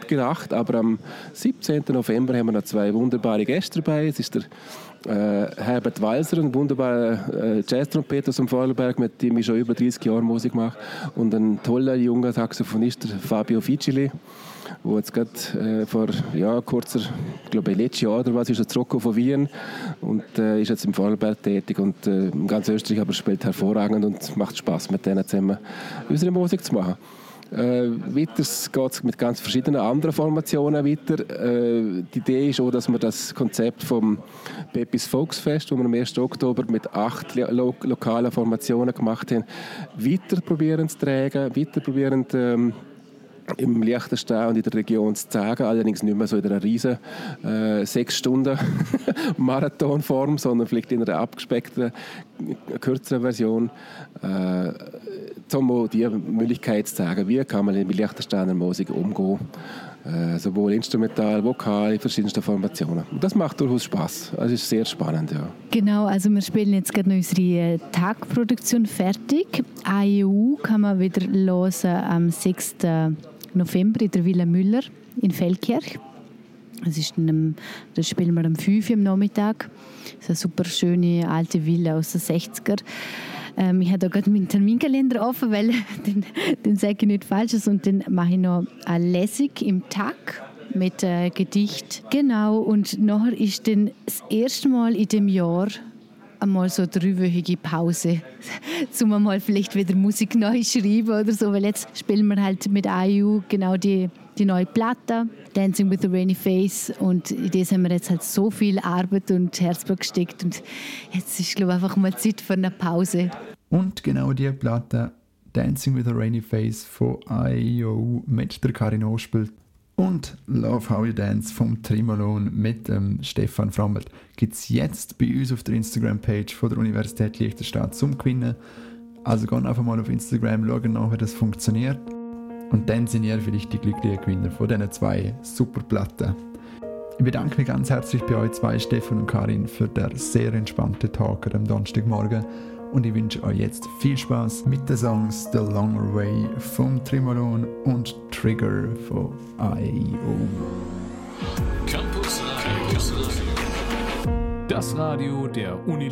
gedacht, aber am 17. November haben wir noch zwei wunderbare Gäste dabei. Es ist der Herbert Walser, ein wunderbarer äh, Jazz-Trompeter aus dem Vorarlberg, mit dem ich schon über 30 Jahre Musik mache. Und ein toller junger Saxophonist, Fabio Ficili, der jetzt gerade äh, vor ja, kurzer, ich glaube letztes Jahr oder was, ist er zurückgekommen von Wien und äh, ist jetzt im Vorarlberg tätig und äh, ganz Österreich aber spielt hervorragend und macht Spaß mit denen zusammen unsere Musik zu machen. Äh, weiter geht es mit ganz verschiedenen anderen Formationen weiter. Äh, die Idee ist auch, dass wir das Konzept vom Pepis Volksfest, das wir am 1. Oktober mit acht lo lokalen Formationen gemacht haben, weiter probieren zu tragen, weiter probieren ähm, im Liechtenstein und in der Region zu zeigen, allerdings nicht mehr so in einer riesen äh, sechs Stunden Marathonform, sondern vielleicht in einer abgespeckten, kürzeren Version, äh, um die Möglichkeit zu zeigen, wie kann man mit Liechtensteiner Musik umgehen äh, sowohl instrumental, vokal, in verschiedensten Formationen. Und das macht durchaus Spaß. Es ist sehr spannend, ja. Genau, also wir spielen jetzt gerade unsere äh, Tagproduktion fertig. AEU kann man wieder hören am 6. November in der Villa Müller in Feldkirch. Das ist einem, das spielen wir am 5 Uhr am Nachmittag. Das ist eine super schöne alte Villa aus den 60er. Ähm, ich habe da gerade meinen Terminkalender offen, weil den, den sage ich nicht falsches und dann mache ich noch Lesung im Tag mit äh, Gedicht. Genau, und nachher ist dann das erste Mal in dem Jahr einmal so eine dreiwöchige Pause, um mal vielleicht wieder Musik neu schreiben oder so, weil jetzt spielen wir halt mit IU genau die die neue Platte, Dancing with a Rainy Face. Und in das haben wir jetzt halt so viel Arbeit und Herzblut gesteckt. Und jetzt ist, glaube ich, einfach mal Zeit für eine Pause. Und genau die Platte Dancing with a Rainy Face von IEO mit der Karin Ospelt und Love How You Dance vom Trimolon mit dem Stefan Frammelt gibt es jetzt bei uns auf der Instagram-Page von der Universität Liechtenstein zum Gewinnen. Also gehen einfach mal auf Instagram, schauen nach, wie das funktioniert. Und dann sind ihr vielleicht die glücklichen Gewinner von diesen zwei super Platten. Ich bedanke mich ganz herzlich bei euch zwei, Stefan und Karin, für den sehr entspannten Tag am Donnerstagmorgen. Und ich wünsche euch jetzt viel Spaß mit den Songs The Longer Way vom Trimolon und Trigger von IEO. Campus Radio. Das Radio der Uni